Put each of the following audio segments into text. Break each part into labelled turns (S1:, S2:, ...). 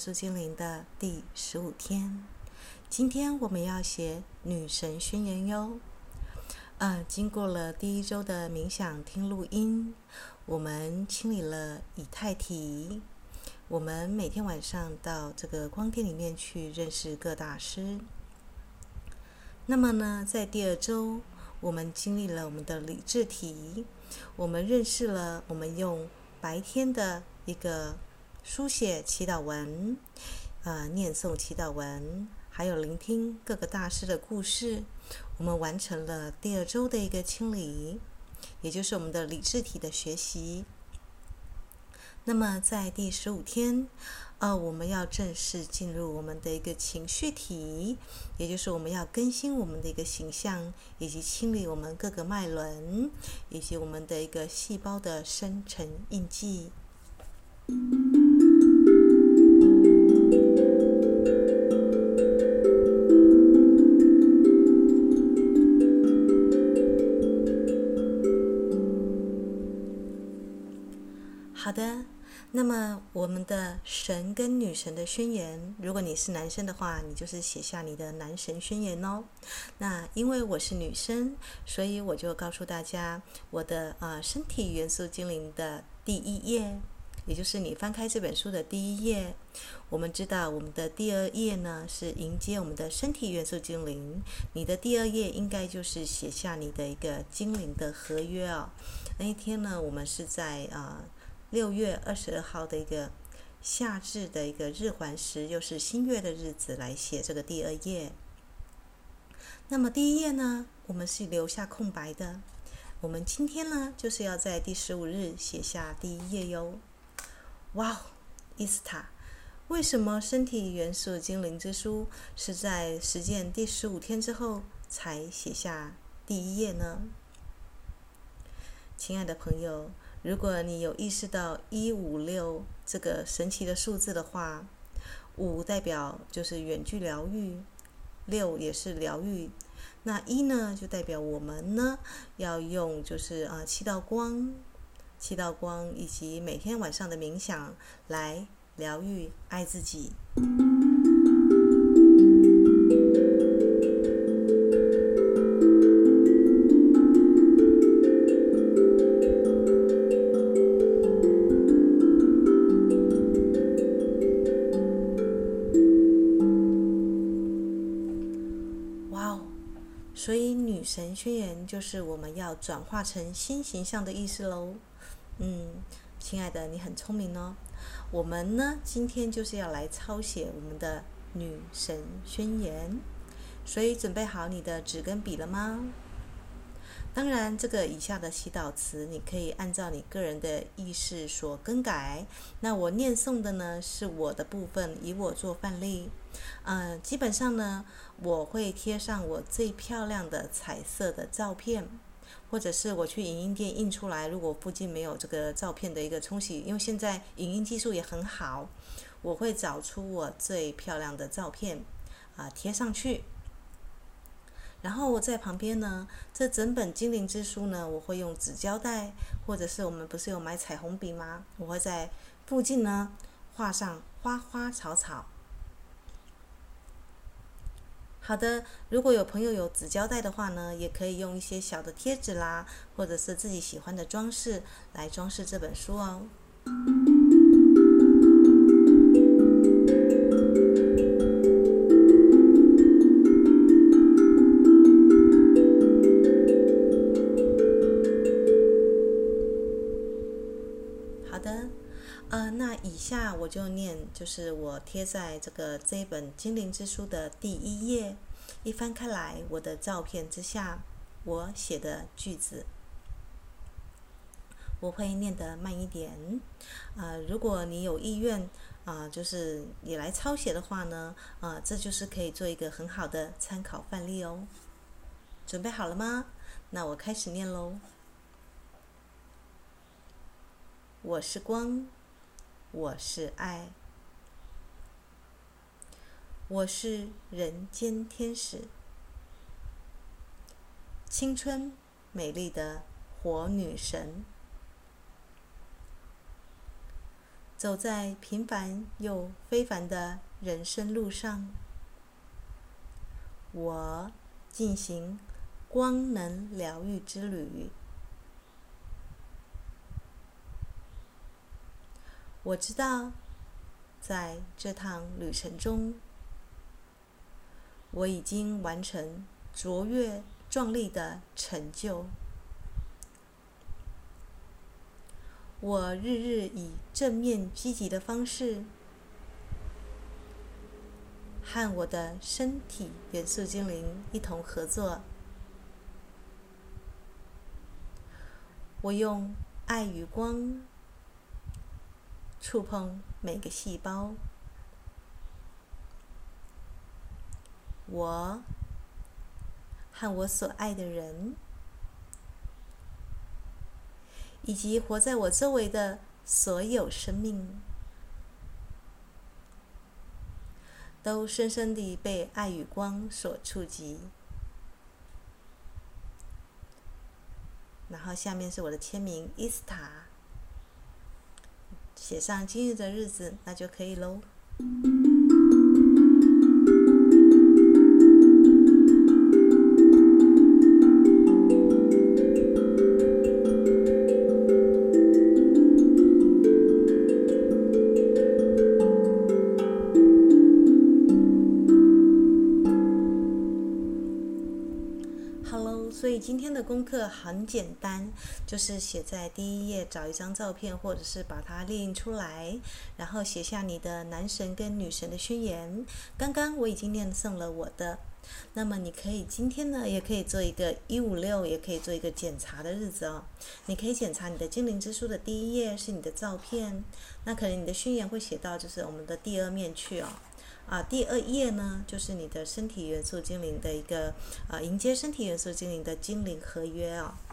S1: 身体元素精灵的第十五天。今天我们要写女神宣言哟。呃，经过了第一周的冥想听录音，我们清理了以太体。我们每天晚上到这个光殿里面去认识各大师。那么呢，在第二周，我们经历了我们的理智体，我们认识了我们用白天的一个书写祈祷文，呃，念诵祈祷文，还有聆听各个大师的故事，我们完成了第二周的一个清理，也就是我们的理智体的学习。那么在第十五天，呃，我们要正式进入我们的一个情绪体，也就是我们要更新我们的一个形象，以及清理我们各个脉轮，以及我们的一个细胞的生成印记。那么我们的神跟女神的宣言，如果你是男生的话，你就是写下你的男神宣言哦。那因为我是女生，所以我就告诉大家我的呃身体元素精灵的第一页。也就是你翻开这本书的第一页，我们知道我们的第二页呢是迎接我们的身体元素精灵。你的第二页应该就是写下你的一个精灵的合约哦。那一天呢，我们是在啊六月二十二号的一个夏至的一个日环食，又是新月的日子来写这个第二页。那么第一页呢，我们是留下空白的。我们今天呢，就是要在第十五日写下第一页哟。哇哦，伊斯塔，为什么身体元素精灵之书是在实践第十五天之后才写下第一页呢？亲爱的朋友，如果你有意识到一五六这个神奇的数字的话，五代表就是远距疗愈，六也是疗愈，那一呢就代表我们呢要用就是啊七道光。七道光以及每天晚上的冥想来疗愈、爱自己。所以女神宣言就是我们要转化成新形象的意思喽。嗯，亲爱的，你很聪明哦。我们呢，今天就是要来抄写我们的女神宣言，所以准备好你的纸跟笔了吗？当然，这个以下的祈祷词，你可以按照你个人的意识所更改。那我念诵的呢，是我的部分，以我做范例。嗯、基本上呢，我会贴上我最漂亮的彩色的照片。或者是我去影印店印出来，如果附近没有这个照片的一个冲洗，因为现在影印技术也很好，我会找出我最漂亮的照片啊贴上去。然后我在旁边呢，这整本精灵之书呢，我会用纸胶带，或者是我们不是有买彩虹笔吗？我会在附近呢画上花花草草。好的，如果有朋友有纸胶带的话呢，也可以用一些小的贴纸啦，或者是自己喜欢的装饰来装饰这本书哦。呃，那以下我就念，就是我贴在这个这一本精灵之书的第一页。一翻开来，我的照片之下，我写的句子，我会念得慢一点。呃，如果你有意愿啊、呃，就是你来抄写的话呢，啊、呃，这就是可以做一个很好的参考范例哦。准备好了吗？那我开始念喽。我是光，我是爱。我是人间天使，青春美丽的火女神。走在平凡又非凡的人生路上。我进行光能疗愈之旅。我知道，在这趟旅程中，我已经完成卓越壮丽的成就。我日日以正面积极的方式，和我的身体元素精灵一同合作。我用爱与光触碰每个细胞。我和我所爱的人。以及活在我周围的所有生命，都深深地被爱与光所触及。然后下面是我的签名，伊斯塔，写上今日的日子，那就可以喽。课很简单，就是写在第一页，找一张照片，或者是把它列印出来，然后写下你的男神跟女神的宣言。刚刚我已经念诵了我的，那么你可以今天呢，也可以做一个一五六，也可以做一个检查的日子哦。你可以检查你的精灵之书的第一页是你的照片，那可能你的宣言会写到就是我们的第二面去哦。啊，第二页呢，就是你的身体元素精灵的一个啊，迎接身体元素精灵的精灵合约啊、哦。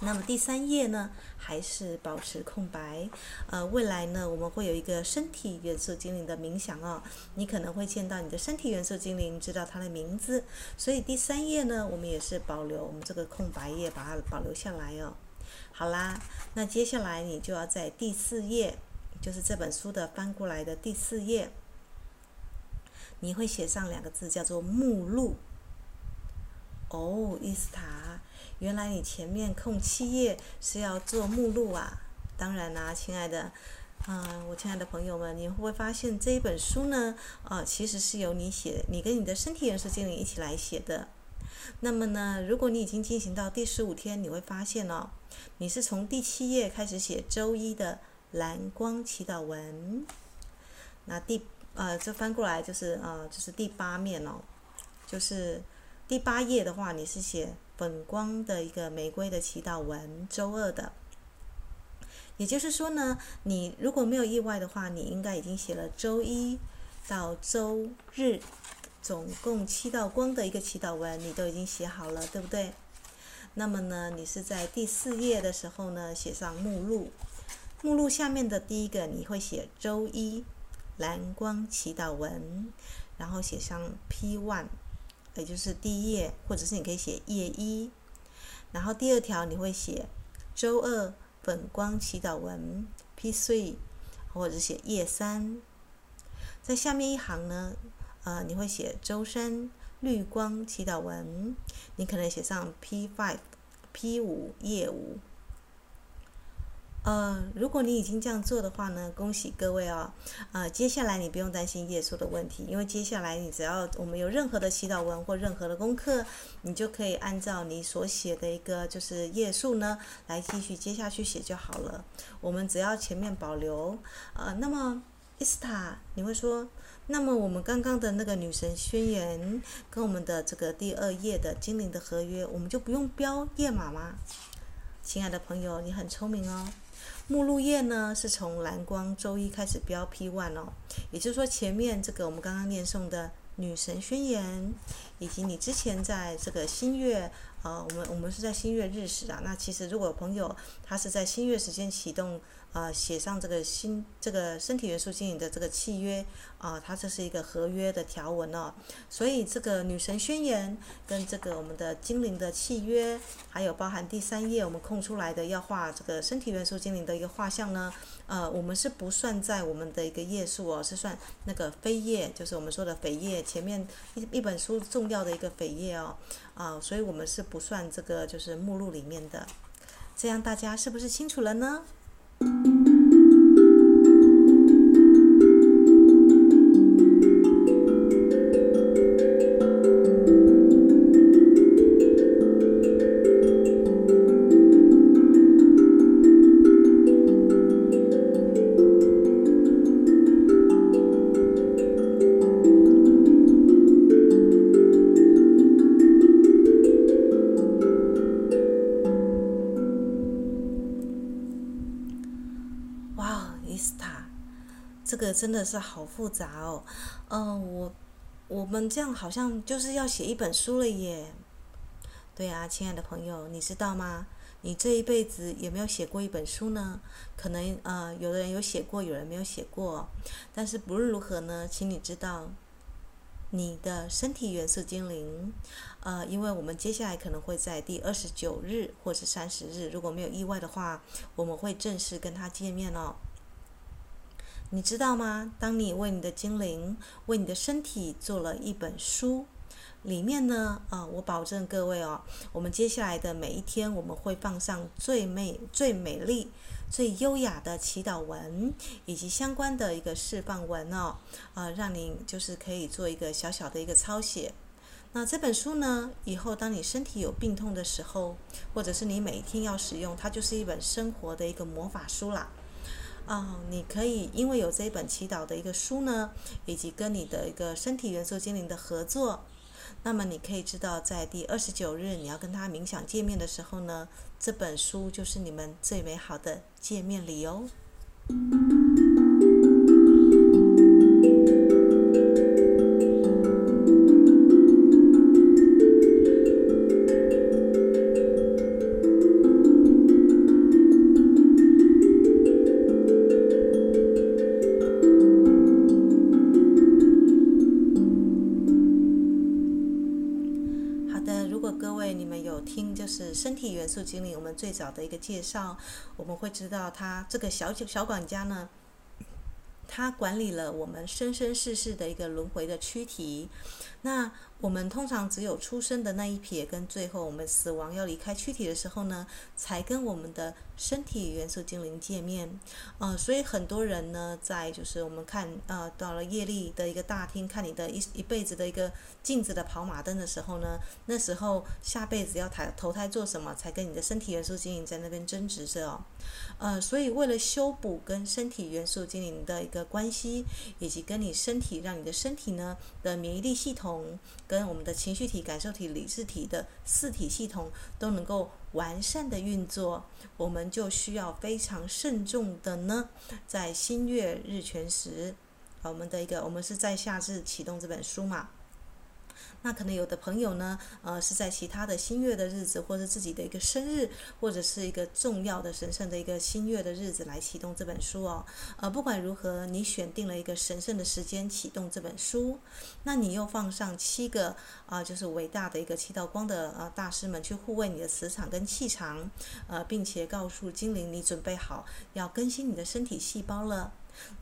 S1: 那么第三页呢，还是保持空白。呃，未来呢，我们会有一个身体元素精灵的冥想哦。你可能会见到你的身体元素精灵，知道它的名字。所以第三页呢，我们也是保留我们这个空白页，把它保留下来哦。好啦，那接下来你就要在第四页，就是这本书的翻过来的第四页。你会写上两个字，叫做目录。哦，伊斯塔，原来你前面空七页是要做目录啊！当然啦，亲爱的，啊、我亲爱的朋友们，你会不会发现这一本书呢？啊、其实是由你写，你跟你的身体元素精灵一起来写的。那么呢，如果你已经进行到第十五天，你会发现哦，你是从第七页开始写周一的蓝光祈祷文。那第。呃，这翻过来就是呃，就是第八面哦，就是第八页的话，你是写本光的一个玫瑰的祈祷文，周二的。也就是说呢，你如果没有意外的话，你应该已经写了周一到周日，总共七道光的一个祈祷文，你都已经写好了，对不对？那么呢，你是在第四页的时候呢，写上目录，目录下面的第一个你会写周一。蓝光祈祷文，然后写上 P one，也就是第一页，或者是你可以写页一。然后第二条你会写周二粉光祈祷文 P three，或者写页三。在下面一行呢，呃，你会写周三绿光祈祷文，你可能写上 P five、P 五页五。呃，如果你已经这样做的话呢，恭喜各位哦。呃，接下来你不用担心页数的问题，因为接下来你只要我们有任何的祈祷文或任何的功课，你就可以按照你所写的一个就是页数呢，来继续接下去写就好了。我们只要前面保留。呃，那么伊斯塔，你会说，那么我们刚刚的那个女神宣言跟我们的这个第二页的精灵的合约，我们就不用标页码吗？亲爱的朋友，你很聪明哦。目录页呢，是从蓝光周一开始标 P one 哦，也就是说前面这个我们刚刚念诵的女神宣言，以及你之前在这个新月。啊，我们我们是在新月日时啊。那其实如果朋友他是在新月时间启动，呃，写上这个新这个身体元素精灵的这个契约啊，它这是一个合约的条文哦。所以这个女神宣言跟这个我们的精灵的契约，还有包含第三页我们空出来的要画这个身体元素精灵的一个画像呢，呃，我们是不算在我们的一个页数哦，是算那个扉页，就是我们说的扉页前面一一本书重要的一个扉页哦，啊，所以我们是不算这个就是目录里面的，这样大家是不是清楚了呢？Thank you. 真的是好复杂哦，嗯、我我们这样好像就是要写一本书了耶。对啊，亲爱的朋友，你知道吗？你这一辈子有没有写过一本书呢？可能呃，有的人有写过，有人没有写过。但是不论如何呢，请你知道，你的身体元素精灵，呃，因为我们接下来可能会在第二十九日或是三十日，如果没有意外的话，我们会正式跟他见面哦。你知道吗？当你为你的精灵、为你的身体做了一本书，里面呢，啊，我保证各位哦，我们接下来的每一天，我们会放上最美、最美丽、最优雅的祈祷文，以及相关的一个释放文哦，啊，让你就是可以做一个小小的一个抄写。那这本书呢，以后当你身体有病痛的时候，或者是你每一天要使用，它就是一本生活的一个魔法书啦。啊、哦，你可以因为有这一本祈祷的一个书呢，以及跟你的一个身体元素精灵的合作，那么你可以知道，在第二十九日你要跟他冥想见面的时候呢，这本书就是你们最美好的见面礼哦。的一个介绍，我们会知道他这个小小管家呢，他管理了我们生生世世的一个轮回的躯体。那我们通常只有出生的那一撇，跟最后我们死亡要离开躯体的时候呢，才跟我们的身体元素精灵见面。呃，所以很多人呢，在就是我们看呃到了业力的一个大厅，看你的一一辈子的一个镜子的跑马灯的时候呢，那时候下辈子要抬投胎做什么，才跟你的身体元素精灵在那边争执着哦。呃，所以为了修补跟身体元素精灵的一个关系，以及跟你身体，让你的身体呢的免疫力系统。跟我们的情绪体、感受体、理智体的四体系统都能够完善的运作，我们就需要非常慎重的呢，在新月日全食，我们的一个，我们是在夏至启动这本书嘛。那可能有的朋友呢，呃，是在其他的新月的日子，或者自己的一个生日，或者是一个重要的神圣的一个新月的日子来启动这本书哦。呃，不管如何，你选定了一个神圣的时间启动这本书，那你又放上七个啊、就是伟大的一个七道光的呃大师们去护卫你的磁场跟气场，呃，并且告诉精灵你准备好要更新你的身体细胞了。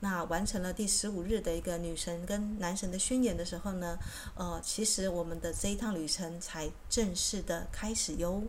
S1: 那完成了第十五日的一个女神跟男神的宣言的时候呢，呃，其实我们的这一趟旅程才正式的开始哟。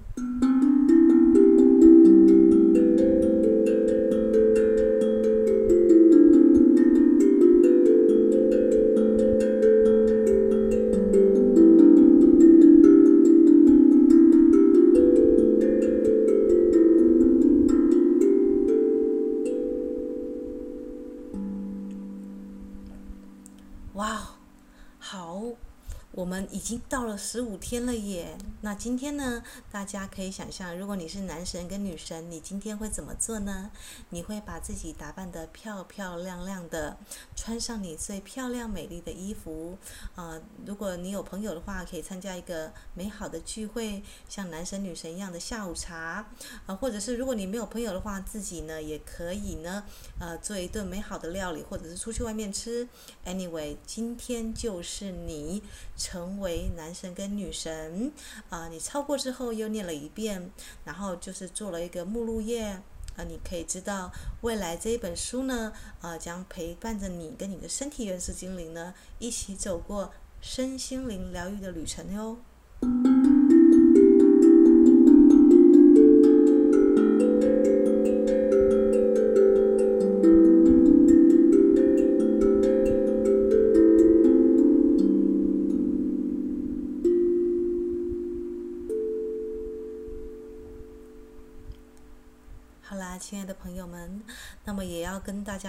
S1: 经到了十五天了耶！那今天呢，大家可以想象，如果你是男神跟女神，你今天会怎么做呢？你会把自己打扮得漂漂亮亮的，穿上你最漂亮美丽的衣服。啊、呃，如果你有朋友的话，可以参加一个美好的聚会，像男神女神一样的下午茶。啊、或者是如果你没有朋友的话，自己呢也可以呢，呃，做一顿美好的料理，或者是出去外面吃。Anyway，今天就是你成为男神跟女神啊、你超过之后又念了一遍，然后就是做了一个目录页啊、你可以知道未来这一本书呢，啊、将陪伴着你跟你的身体元素精灵呢，一起走过身心灵疗愈的旅程哟。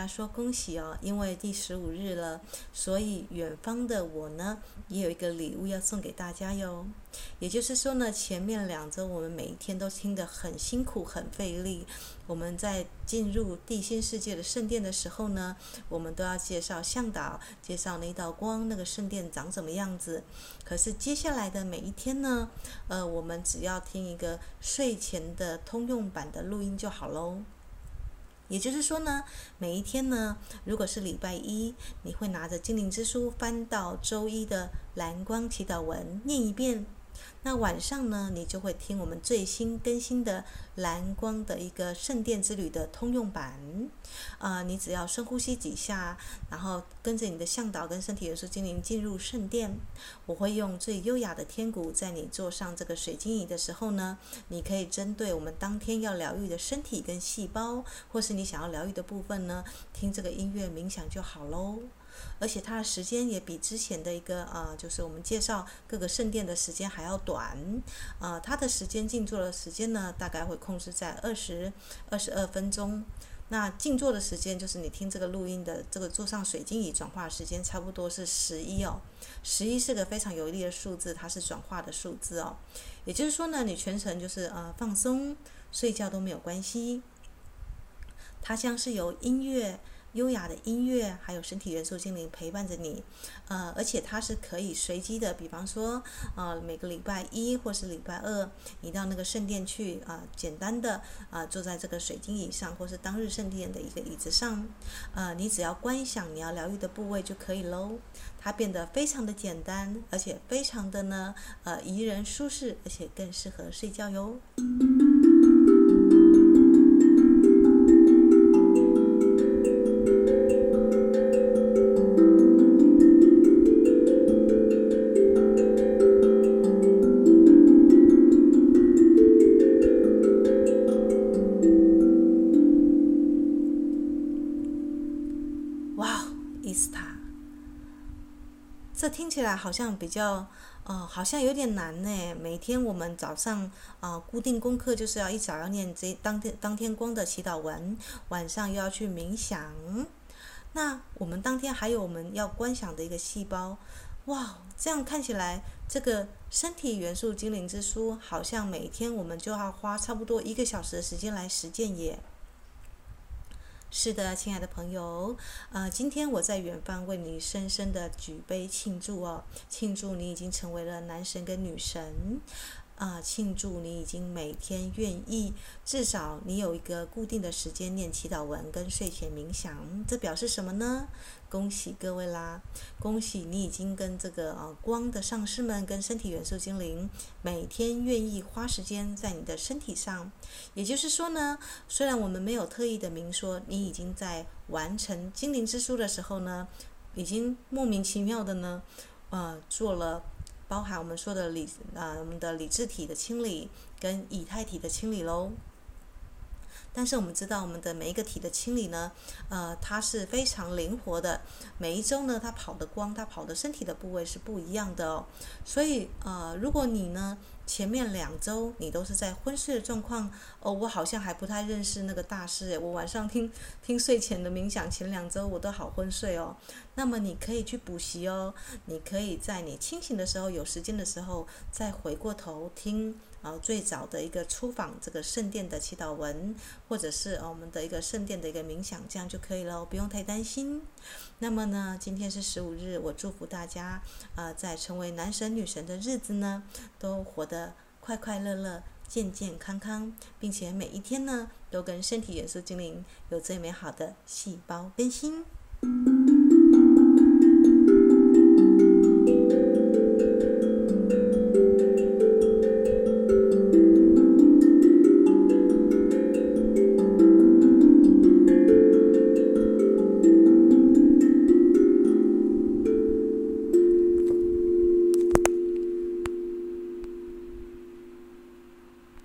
S1: 说恭喜哦，因为第十五日了，所以远方的我呢，也有一个礼物要送给大家哟。也就是说呢，前面两周我们每一天都听得很辛苦、很费力。我们在进入地心世界的圣殿的时候呢，我们都要介绍向导，介绍那道光，那个圣殿长什么样子。可是接下来的每一天呢，呃，我们只要听一个睡前的通用版的录音就好喽。也就是说呢，每一天呢，如果是礼拜一，你会拿着精灵之书翻到周一的蓝光祈祷文，念一遍。那晚上呢，你就会听我们最新更新的蓝光的一个圣殿之旅的通用版。啊、呃，你只要深呼吸几下，然后跟着你的向导跟身体元素精灵进入圣殿。我会用最优雅的天鼓，在你坐上这个水晶仪的时候呢，你可以针对我们当天要疗愈的身体跟细胞，或是你想要疗愈的部分呢，听这个音乐冥想就好喽。而且它的时间也比之前的一个呃，就是我们介绍各个圣殿的时间还要短，呃，它的时间静坐的时间呢，大概会控制在二十二十二分钟。那静坐的时间就是你听这个录音的这个坐上水晶仪转化时间，差不多是十一哦。十一是个非常有力的数字，它是转化的数字哦。也就是说呢，你全程就是呃放松，睡觉都没有关系。它将是由音乐。优雅的音乐，还有身体元素精灵陪伴着你，呃，而且它是可以随机的，比方说，呃，每个礼拜一或是礼拜二，你到那个圣殿去，啊、呃，简单的啊、呃，坐在这个水晶椅上，或是当日圣殿的一个椅子上，呃，你只要观想你要疗愈的部位就可以喽。它变得非常的简单，而且非常的呢，呃，宜人舒适，而且更适合睡觉哟。起来好像比较，呃，好像有点难呢。每天我们早上啊、呃，固定功课就是要一早要念这当天当天光的祈祷文，晚上又要去冥想。那我们当天还有我们要观想的一个细胞，哇，这样看起来，这个身体元素精灵之书好像每天我们就要花差不多一个小时的时间来实践耶。是的，亲爱的朋友，呃，今天我在远方为你深深的举杯庆祝哦，庆祝你已经成为了男神跟女神。啊！庆祝你已经每天愿意，至少你有一个固定的时间念祈祷文跟睡前冥想，这表示什么呢？恭喜各位啦！恭喜你已经跟这个呃光的上师们跟身体元素精灵每天愿意花时间在你的身体上。也就是说呢，虽然我们没有特意的明说，你已经在完成精灵之书的时候呢，已经莫名其妙的呢，呃，做了。包含我们说的理，呃，我们的理智体的清理跟以太体的清理喽。但是我们知道，我们的每一个体的清理呢，呃，它是非常灵活的。每一周呢，它跑的光，它跑的身体的部位是不一样的哦。所以，呃，如果你呢，前面两周你都是在昏睡的状况，哦，我好像还不太认识那个大师诶，我晚上听 听睡前的冥想，前两周我都好昏睡哦。那么你可以去补习哦，你可以在你清醒的时候，有时间的时候，再回过头听啊、呃、最早的一个出访这个圣殿的祈祷文，或者是、我们的一个圣殿的一个冥想，这样就可以了，不用太担心。那么呢，今天是十五日，我祝福大家啊、在成为男神女神的日子呢，都活得。快快乐乐、健健康康，并且每一天呢，都跟身体元素精灵有最美好的细胞更新。